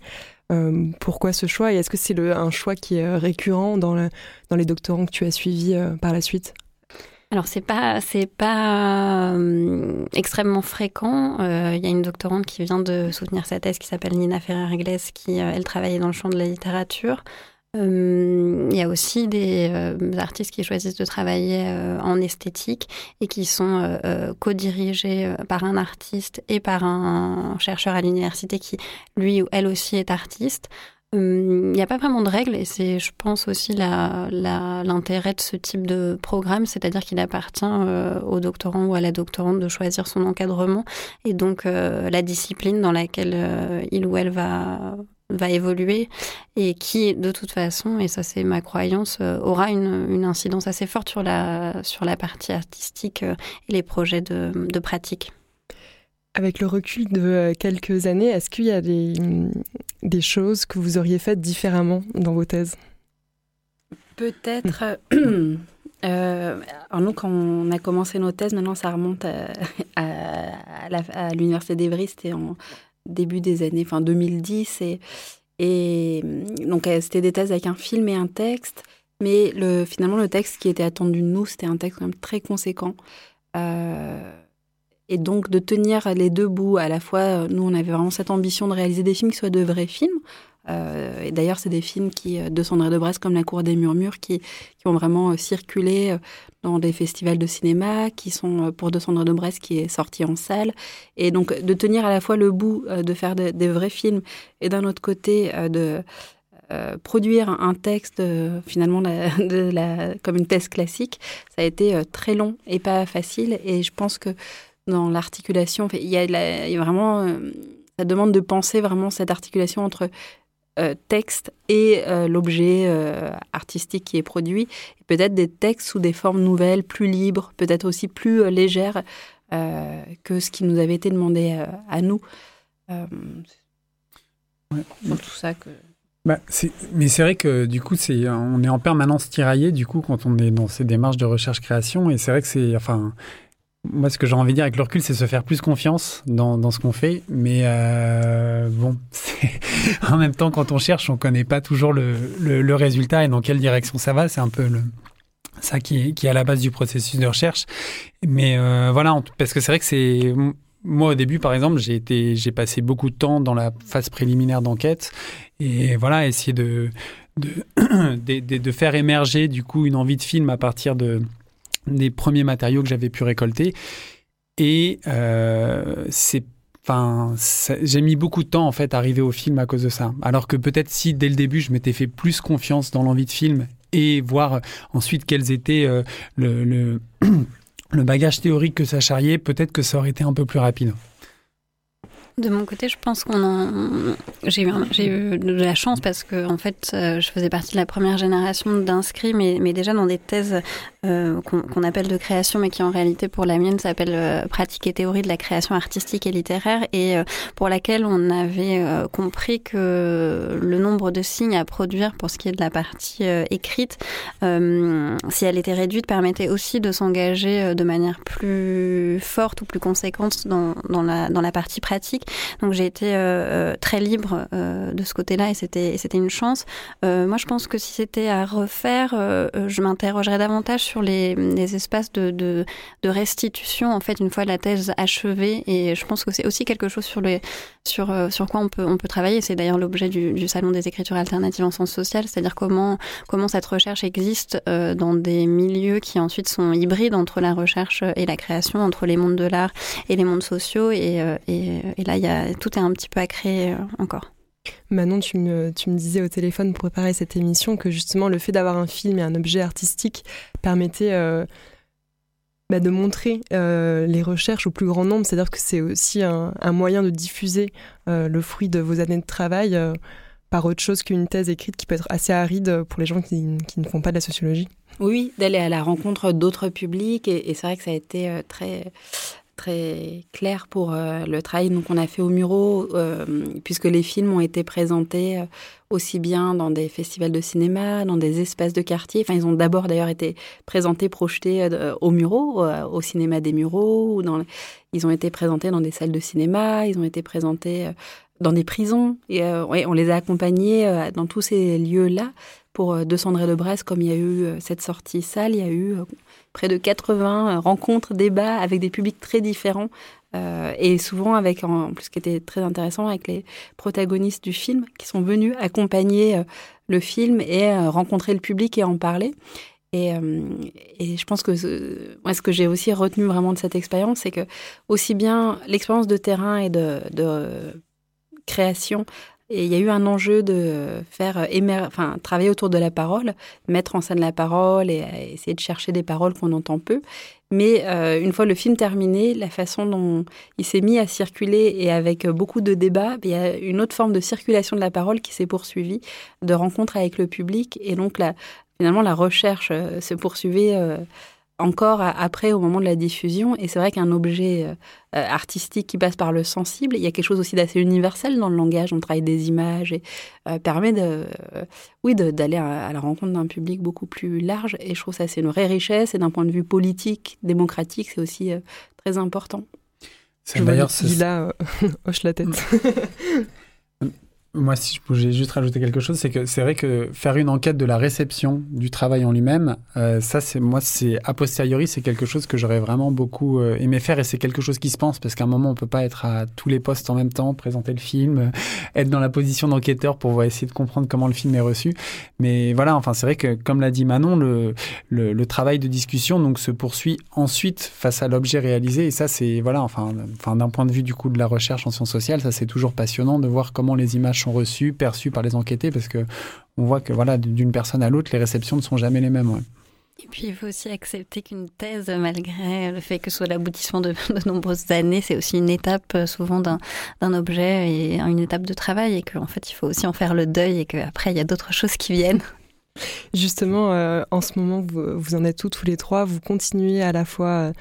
Euh, pourquoi ce choix? Et est-ce que c'est un choix qui est récurrent dans, dans les doctorants que tu as suivis par la suite? Alors c'est pas c'est pas euh, extrêmement fréquent. Euh, il y a une doctorante qui vient de soutenir sa thèse qui s'appelle Nina Ferrer-Iglesias qui euh, elle travaillait dans le champ de la littérature. Il y a aussi des artistes qui choisissent de travailler en esthétique et qui sont co-dirigés par un artiste et par un chercheur à l'université qui, lui ou elle aussi, est artiste. Il hum, n'y a pas vraiment de règles et c'est, je pense, aussi l'intérêt de ce type de programme, c'est-à-dire qu'il appartient euh, au doctorant ou à la doctorante de choisir son encadrement et donc euh, la discipline dans laquelle euh, il ou elle va va évoluer et qui, de toute façon, et ça c'est ma croyance, aura une, une, incidence assez forte sur la, sur la partie artistique et les projets de, de pratique. Avec le recul de euh, quelques années, est-ce qu'il y a des, des, choses que vous auriez faites différemment dans vos thèses? Peut-être. Euh, euh, alors nous, quand on a commencé nos thèses, maintenant ça remonte à, l'université d'Evry, c'était en début des années, enfin 2010, et, et donc c'était des thèses avec un film et un texte, mais le, finalement le texte qui était attendu de nous, c'était un texte quand même très conséquent. Euh, et donc de tenir les deux bouts, à la fois, euh, nous on avait vraiment cette ambition de réaliser des films qui soient de vrais films. Euh, et d'ailleurs, c'est des films qui, euh, de Sandra de Brest, comme La Cour des Murmures, qui, qui ont vraiment circulé dans des festivals de cinéma, qui sont pour De Sandra de Brest, qui est sorti en salle. Et donc, de tenir à la fois le bout de faire des vrais films et d'un autre côté de produire un texte finalement de la, comme une thèse classique, ça a été très long et pas facile. Et je pense que dans l'articulation. Il y, a vraiment, euh, ça demande de penser vraiment cette articulation entre euh, texte et euh, l'objet artistique qui est produit. Peut-être des textes sous des formes nouvelles, plus libres, peut-être aussi plus légères que ce qui nous avait été demandé à nous. C'est tout ça que. bah, mais c'est vrai que du coup, c'est, on est en permanence tiraillé du coup quand on est dans ces démarches de recherche-création. Et c'est vrai que c'est, enfin, moi, ce que j'ai envie de dire avec le recul, c'est se faire plus confiance dans, ce qu'on fait. Mais euh, bon, en même temps, quand on cherche, on connaît pas toujours le, résultat et dans quelle direction ça va. C'est un peu ça qui, est à la base du processus de recherche. Mais euh, voilà, parce que c'est vrai que c'est moi, au début, par exemple, j'ai passé beaucoup de temps dans la phase préliminaire d'enquête et voilà, essayer de de, de, faire émerger du coup une envie de film à partir de des premiers matériaux que j'avais pu récolter. Et euh, c'est Enfin, j'ai mis beaucoup de temps en fait à arriver au film à cause de ça. Alors que peut-être si dès le début je m'étais fait plus confiance dans l'envie de film et voir ensuite quels étaient euh, le, le le bagage théorique que ça charriait, peut-être que ça aurait été un peu plus rapide. De mon côté, je pense qu'on a. J'ai eu, de la chance parce que, en fait, euh, je faisais partie de la première génération d'inscrits, mais, déjà dans des thèses euh, qu'on appelle de création, mais qui en réalité, pour la mienne, s'appelle euh, Pratique et théorie de la création artistique et littéraire, et pour laquelle on avait compris que le nombre de signes à produire pour ce qui est de la partie écrite, si elle était réduite, permettait aussi de s'engager de manière plus forte ou plus conséquente dans la partie pratique. Donc j'ai été euh, euh, très libre euh, de ce côté-là et c'était une chance. moi, je pense que si c'était à refaire, je m'interrogerais davantage sur les, espaces de, restitution en fait une fois la thèse achevée. Et je pense que c'est aussi quelque chose sur les sur sur quoi on peut on peut travailler. C'est d'ailleurs l'objet du, salon des écritures alternatives en sens social, c'est-à-dire comment comment cette recherche existe dans des milieux qui ensuite sont hybrides entre la recherche et la création, entre les mondes de l'art et les mondes sociaux. Et, et là, tout est un petit peu à créer euh, encore. Manon, tu me, tu me disais au téléphone pour préparer cette émission que justement le fait d'avoir un film et un objet artistique permettait euh, bah, de montrer euh, les recherches au plus grand nombre. C'est-à-dire que c'est aussi un, moyen de diffuser le fruit de vos années de travail par autre chose qu'une thèse écrite qui peut être assez aride pour les gens qui, ne font pas de la sociologie. Oui, d'aller à la rencontre d'autres publics. et c'est vrai que ça a été très très clair pour euh, le travail qu'on a fait au Muro, euh, puisque les films ont été présentés euh, aussi bien dans des festivals de cinéma, dans des espaces de quartier. Enfin, ils ont d'abord d'ailleurs été présentés, projetés au Muro, au cinéma des Mureaux, ou dans, ils ont été présentés dans des salles de cinéma, ils ont été présentés dans des prisons. Et on les a accompagnés dans tous ces lieux-là. Pour De Sandré de Brest, comme il y a eu cette sortie salle, il y a eu près de 80 euh, rencontres, débats avec des publics très différents. Euh, et souvent avec, en plus, ce qui était très intéressant, avec les protagonistes du film qui sont venus accompagner euh, le film et rencontrer le public et en parler. Et, je pense que ce, que j'ai aussi retenu vraiment de cette expérience, c'est que aussi bien l'expérience de terrain et de création et il y a eu un enjeu de faire enfin, travailler autour de la parole, mettre en scène la parole et essayer de chercher des paroles qu'on entend peu. Mais euh, une fois le film terminé, la façon dont il s'est mis à circuler et avec beaucoup de débats, il y a une autre forme de circulation de la parole qui s'est poursuivie, de rencontres avec le public. Et donc, la, finalement, la recherche euh, se poursuivait euh, encore après au moment de la diffusion. Et c'est vrai qu'un objet euh, euh, artistique qui passe par le sensible, il y a quelque chose aussi d'assez universel dans le langage. On travaille des images et euh, permet de, oui, d'aller à, la rencontre d'un public beaucoup plus large. Et je trouve ça c'est une vraie richesse. Et d'un point de vue politique, démocratique, c'est aussi très important. C'est d'ailleurs Lila hoche la tête. Moi, si je pouvais juste rajouter quelque chose, c'est que c'est vrai que faire une enquête de la réception du travail en lui-même, euh, ça, c'est moi, c'est a posteriori, c'est quelque chose que j'aurais vraiment beaucoup euh, aimé faire et c'est quelque chose qui se pense parce qu'à un moment, on peut pas être à tous les postes en même temps, présenter le film, être dans la position d'enquêteur pour essayer de comprendre comment le film est reçu. Mais voilà, enfin, c'est vrai que comme l'a dit Manon, le, le, le, travail de discussion donc se poursuit ensuite face à l'objet réalisé et ça, c'est voilà, enfin, enfin, d'un point de vue du coup de la recherche en sciences sociales, ça c'est toujours passionnant de voir comment les images sont reçus, perçus par les enquêtés, parce que on voit que voilà, d'une personne à l'autre, les réceptions ne sont jamais les mêmes. Et puis il faut aussi accepter qu'une thèse, malgré le fait que ce soit l'aboutissement de, de, nombreuses années, c'est aussi une étape euh, souvent d'un objet et une étape de travail, et qu'en fait il faut aussi en faire le deuil et qu'après il y a d'autres choses qui viennent. Justement, euh, en ce moment, vous, vous, en êtes tous, tous les trois, vous continuez à la fois euh,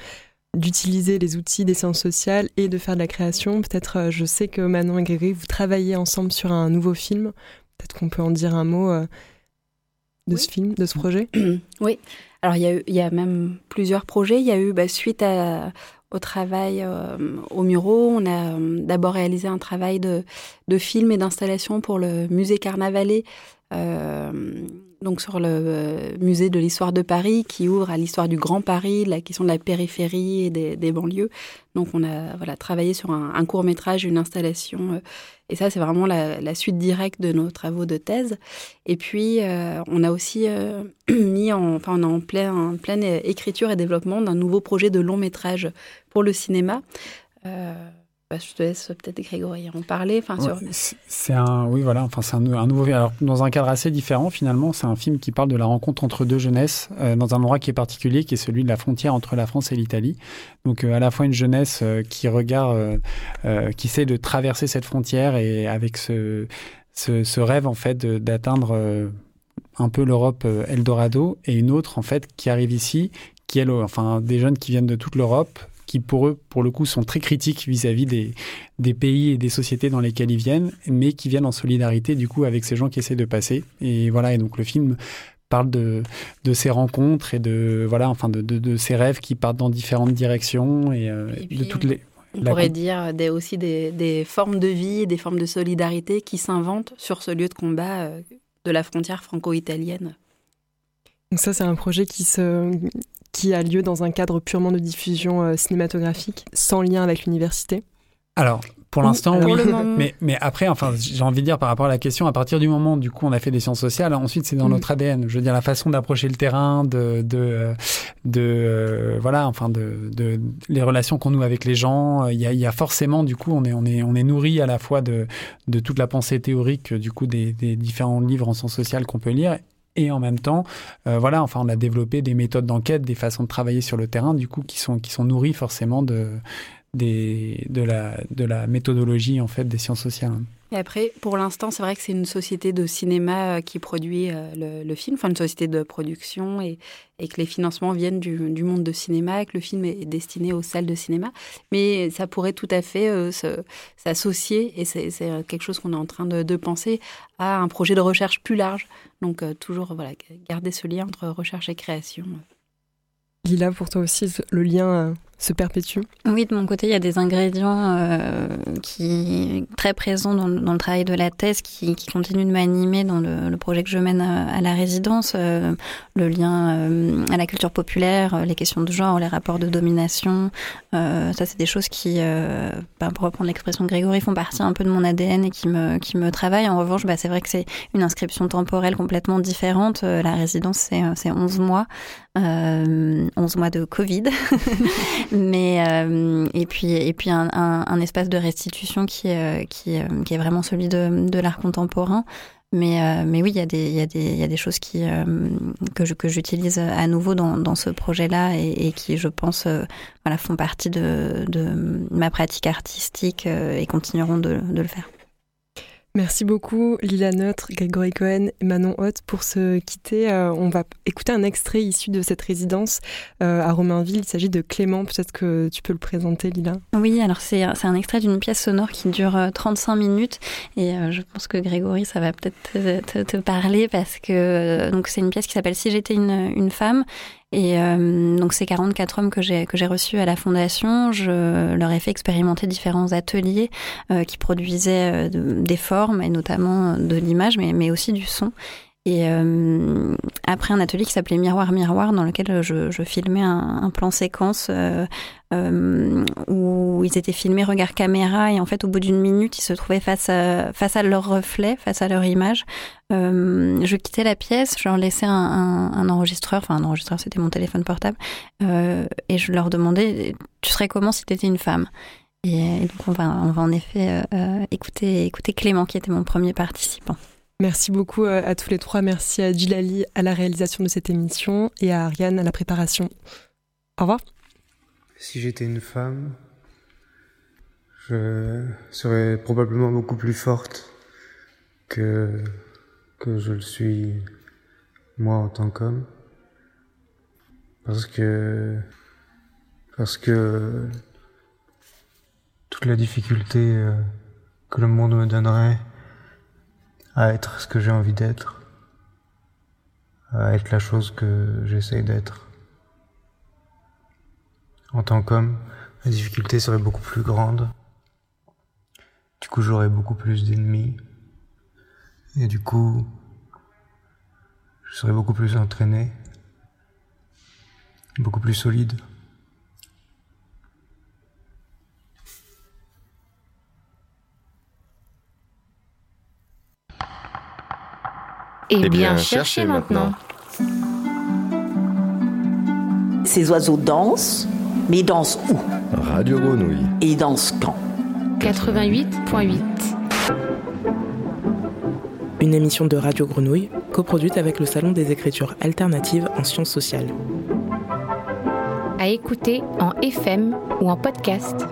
d'utiliser les outils des sciences sociales et de faire de la création. Peut-être, euh, je sais que Manon et Grégory, vous travaillez ensemble sur un nouveau film. Peut-être qu'on peut en dire un mot de ce film, de ce projet Oui. Alors, il y, a il y a même plusieurs projets. Il y a eu, bah, suite à, au travail au Muro, on a d'abord réalisé un travail de, de film et d'installation pour le musée Carnavalet donc sur le euh, musée de l'histoire de Paris qui ouvre à l'histoire du Grand Paris, la question de la périphérie et des, banlieues. Donc on a voilà travaillé sur un, court métrage, une installation, euh, et ça c'est vraiment la, suite directe de nos travaux de thèse. Et puis euh, on a aussi mis en, enfin on est en plein, en pleine écriture et développement d'un nouveau projet de long métrage pour le cinéma. Bah, je te laisse peut-être Grégory en parler. C'est un, oui, voilà, enfin, un, nouveau. Alors, dans un cadre assez différent, finalement, c'est un film qui parle de la rencontre entre deux jeunesses euh, dans un endroit qui est particulier, qui est celui de la frontière entre la France et l'Italie. Donc, euh, à la fois une jeunesse euh, qui regarde, qui essaie de traverser cette frontière et avec ce, ce, ce rêve en fait d'atteindre un peu l'Europe Eldorado, et une autre en fait qui arrive ici, qui est, enfin, des jeunes qui viennent de toute l'Europe qui pour eux, pour le coup, sont très critiques vis-à-vis des, des pays et des sociétés dans lesquelles ils viennent, mais qui viennent en solidarité du coup avec ces gens qui essaient de passer. Et voilà, et donc le film parle de, de ces rencontres et de voilà, enfin de, de, ces rêves qui partent dans différentes directions et, euh, de toutes les. On pourrait dire des, aussi des, des, formes de vie, des formes de solidarité qui s'inventent sur ce lieu de combat euh, de la frontière franco-italienne. Donc ça, c'est un projet qui se, qui a lieu dans un cadre purement de diffusion euh, cinématographique, sans lien avec l'université Alors, pour l'instant, oui. Mais, mais après, enfin, j'ai envie de dire par rapport à la question, à partir du moment du coup on a fait des sciences sociales, ensuite c'est dans mm. notre ADN. Je veux dire la façon d'approcher le terrain, de, de, de euh, voilà, enfin de, de les relations qu'on noue avec les gens. Il y a, il y a forcément du coup on est on est on est nourri à la fois de de toute la pensée théorique du coup des, des différents livres en sciences sociales qu'on peut lire et en même temps, euh, voilà, enfin, on a développé des méthodes d'enquête, des façons de travailler sur le terrain, du coup, qui sont, qui sont nourries forcément de, des, de, la, de la méthodologie, en fait, des sciences sociales. Et après, pour l'instant, c'est vrai que c'est une société de cinéma euh, qui produit euh, le, film, enfin une société de production, et, et que les financements viennent du, du, monde de cinéma, et que le film est destiné aux salles de cinéma. Mais ça pourrait tout à fait euh, s'associer, et c'est quelque chose qu'on est en train de, de, penser, à un projet de recherche plus large. Donc toujours voilà, garder ce lien entre recherche et création. Lila, pour toi aussi, le lien se perpétue Oui, de mon côté, il y a des ingrédients euh, qui très présents dans, dans, le travail de la thèse, qui, qui continuent de m'animer dans le, le, projet que je mène à, la résidence. Euh, le lien euh, à la culture populaire, les questions de genre, les rapports de domination. ça, c'est des choses qui, ben, pour reprendre l'expression de Grégory, font partie un peu de mon ADN et qui me, qui me travaillent. En revanche, bah, c'est vrai que c'est une inscription temporelle complètement différente. la résidence, c'est 11 mois. 11 mois de Covid. mais euh, et puis et puis un, un, un, espace de restitution qui est qui, qui est vraiment celui de, de l'art contemporain. Mais, euh, mais oui, il y, a des, il, y a des, il y a des choses qui, euh, que, je, que j'utilise à nouveau dans, dans ce projet-là et, et, qui, je pense, voilà, font partie de, de ma pratique artistique et continueront de, de le faire. Merci beaucoup Lila Neutre, Grégory Cohen et Manon Haute pour se quitter. Euh, on va écouter un extrait issu de cette résidence euh, à Romainville. Il s'agit de Clément. Peut-être que tu peux le présenter, Lila. Oui, alors c'est un extrait d'une pièce sonore qui dure 35 euh, minutes et je pense que Grégory, ça va peut-être te, parler parce que donc c'est une pièce qui s'appelle Si j'étais une femme et euh, donc ces 44 hommes que j'ai que j'ai reçus à la fondation, je leur ai fait expérimenter différents ateliers euh, qui produisaient euh, des formes et notamment de l'image, mais, mais aussi du son. Et euh, après un atelier qui s'appelait Miroir Miroir, dans lequel je, je filmais un, plan séquence euh, euh, où ils étaient filmés regard caméra et en fait au bout d'une minute ils se trouvaient face à, face à leur reflet, face à leur image. Euh, je quittais la pièce, je leur laissais un, enregistreur, enfin un enregistreur c'était mon téléphone portable, euh, et je leur demandais tu serais comment si tu étais une femme? Et, donc on va, on va en effet écouter, écouter Clément qui était mon premier participant. Merci beaucoup euh, à tous les trois. Merci à Gilali à la réalisation de cette émission et à Ariane à la préparation. Au revoir. Si j'étais une femme, je serais probablement beaucoup plus forte que, que je le suis moi en tant qu'homme. Parce que, parce que toute la difficulté euh, que le monde me donnerait à être ce que j'ai envie d'être, à être la chose que j'essaye d'être. En tant qu'homme, la difficulté serait beaucoup plus grande. Du coup, j'aurais beaucoup plus d'ennemis. Et du coup, je serais beaucoup plus entraîné, beaucoup plus solide. Eh, eh bien, cherchez maintenant. Ces oiseaux dansent, mais ils dansent où? Radio Grenouille. Et ils dansent quand? 88.8. Une émission de Radio Grenouille, coproduite avec le Salon des écritures alternatives en sciences sociales. À écouter en FM ou en podcast.